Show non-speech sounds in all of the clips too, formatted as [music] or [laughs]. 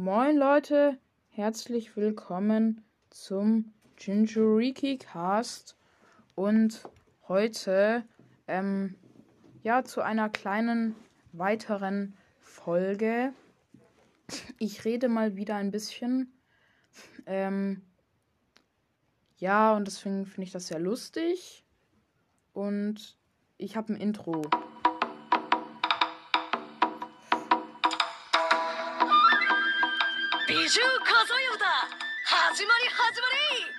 Moin Leute, herzlich willkommen zum Jinjuriki Cast und heute ähm, ja zu einer kleinen weiteren Folge. Ich rede mal wieder ein bisschen. Ähm, ja, und deswegen finde ich das sehr lustig. Und ich habe ein Intro. 美獣数え歌始まり始まり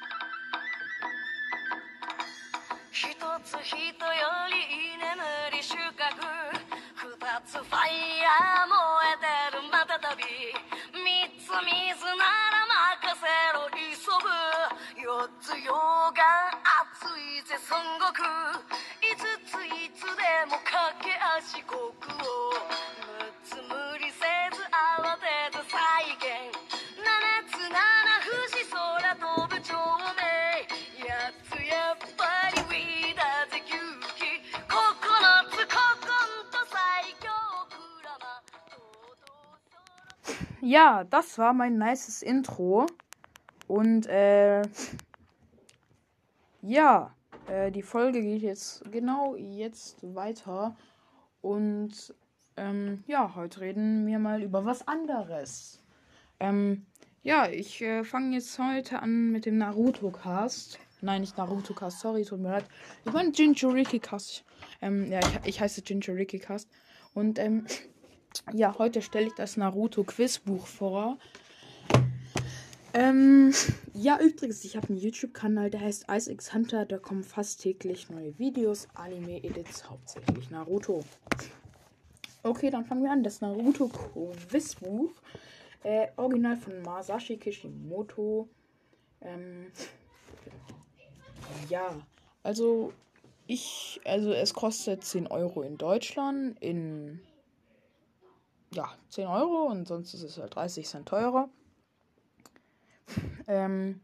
一つ人より居眠り収穫。二つファイヤー燃えてるまたたび三つ水なら任せろ。急ぐ。四つ溶岩熱いぜ孫悟空。五ついつでも駆け足国王 Ja, das war mein nices Intro. Und äh, [laughs] ja, äh, die Folge geht jetzt genau jetzt weiter. Und ähm, ja, heute reden wir mal über was anderes. Ähm, ja, ich äh, fange jetzt heute an mit dem Naruto-Cast. Nein, nicht Naruto-Cast, sorry, tut mir leid. Ich meine Jinchuriki-Cast. Ähm, ja, ich, ich heiße Jinchuriki-Cast. Und ähm, [laughs] ja, heute stelle ich das Naruto-Quizbuch vor. Ähm, ja, übrigens, ich habe einen YouTube-Kanal, der heißt IceX Hunter. Da kommen fast täglich neue Videos, Anime-Edits, hauptsächlich Naruto. Okay, dann fangen wir an. Das Naruto-Quizbuch. Äh, original von Masashi Kishimoto. Ähm, ja, also ich, also es kostet 10 Euro in Deutschland, in ja, 10 Euro und sonst ist es halt 30 Cent teurer. Ähm,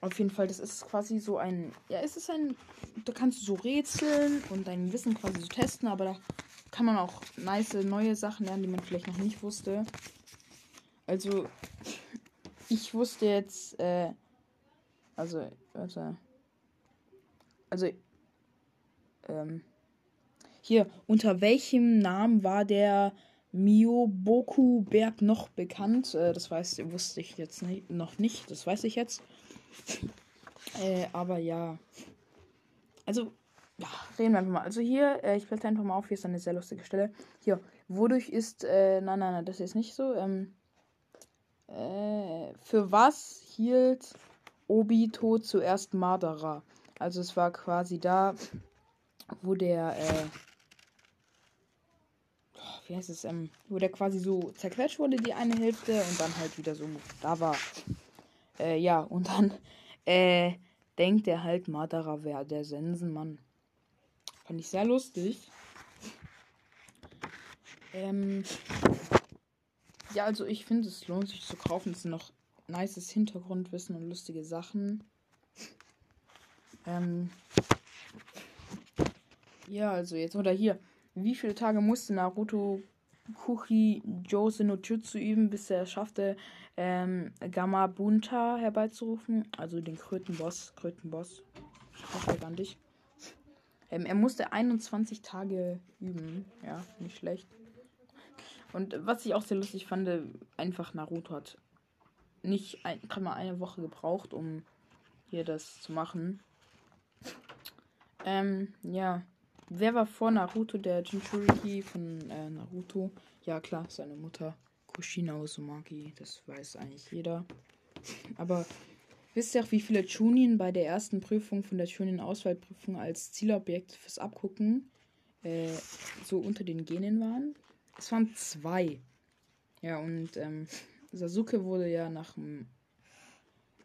auf jeden Fall, das ist quasi so ein, ja, es ist ein, da kannst du so rätseln und dein Wissen quasi so testen, aber da kann man auch nice neue Sachen lernen, die man vielleicht noch nicht wusste. Also, ich wusste jetzt, äh, also, warte. Also, ähm, hier, unter welchem Namen war der Mioboku-Berg noch bekannt? Äh, das weiß, wusste ich jetzt nicht, noch nicht, das weiß ich jetzt. äh, aber ja. Also, ja, reden wir einfach mal. Also hier, äh, ich blätter einfach mal auf, hier ist eine sehr lustige Stelle. Hier, wodurch ist, äh, nein, nein, nein, das ist nicht so. Ähm, äh, für was hielt Obito zuerst Madara? Also es war quasi da, wo der, äh, wie heißt es, ähm, wo der quasi so zerquetscht wurde, die eine Hälfte, und dann halt wieder so da war. Äh, ja, und dann, äh, denkt er halt, Madara wäre der Sensenmann. Fand ich sehr lustig. Ähm, ja, also ich finde, es lohnt sich zu kaufen. Es sind noch nices Hintergrundwissen und lustige Sachen. Ähm, ja, also jetzt, oder hier. Wie viele Tage musste Naruto Kuchi Jose no Jutsu üben, bis er es schaffte, ähm, Gamabunta herbeizurufen? Also den Krötenboss. Krötenboss. Ich hoffe an dich. Ähm, er musste 21 Tage üben. Ja, nicht schlecht. Und was ich auch sehr lustig fand, einfach Naruto hat nicht ein, mal eine Woche gebraucht, um hier das zu machen. Ähm, ja. Wer war vor Naruto der Jinchuriki von äh, Naruto? Ja, klar, seine Mutter. Kushina Uzumaki. Das weiß eigentlich jeder. Aber wisst ihr auch, wie viele Chunin bei der ersten Prüfung von der Chunin-Auswahlprüfung als Zielobjekt fürs Abgucken äh, so unter den Genen waren? Es waren zwei. Ja, und ähm, Sasuke wurde ja nach einem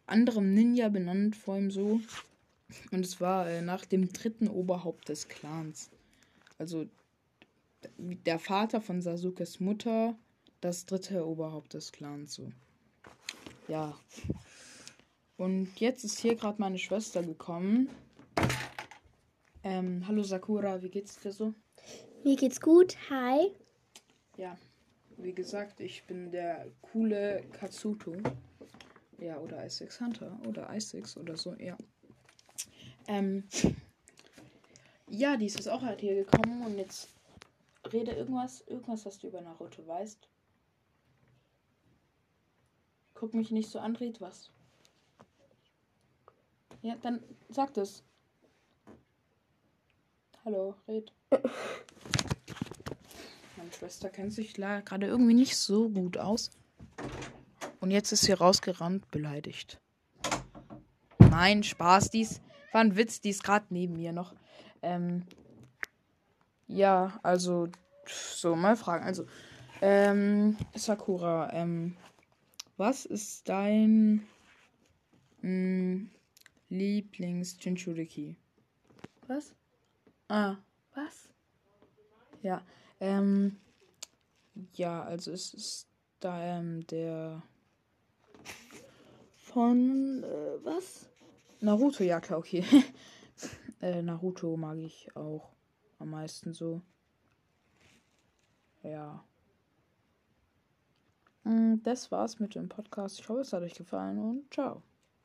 anderen Ninja benannt, vor ihm so. Und es war äh, nach dem dritten Oberhaupt des Clans. Also der Vater von Sasukes Mutter, das dritte Oberhaupt des Clans. So. Ja. Und jetzt ist hier gerade meine Schwester gekommen. Ähm, hallo Sakura, wie geht's dir so? Mir geht's gut. Hi. Ja. wie gesagt, ich bin der coole Katsuto. Ja, oder i6 Hunter oder i6 oder so, ja. Ähm, ja, die ist auch halt hier gekommen und jetzt rede irgendwas, irgendwas, was du über Naruto weißt. Guck mich nicht so an, red was. Ja, dann sag das. Hallo, red. Meine Schwester kennt sich gerade irgendwie nicht so gut aus. Und jetzt ist sie rausgerannt, beleidigt. Nein, Spaß, dies war ein Witz, die ist gerade neben mir noch. Ähm, ja, also, so, mal fragen. Also, ähm, Sakura, ähm, was ist dein mm, Lieblings-Jinchuriki? Was? Ah, was? Ja, ähm, ja, also es ist da, ähm, der von, äh, was? Naruto, ja klar, okay. [laughs] äh, Naruto mag ich auch am meisten so. Ja. Mm, das war's mit dem Podcast. Ich hoffe, es hat euch gefallen und ciao.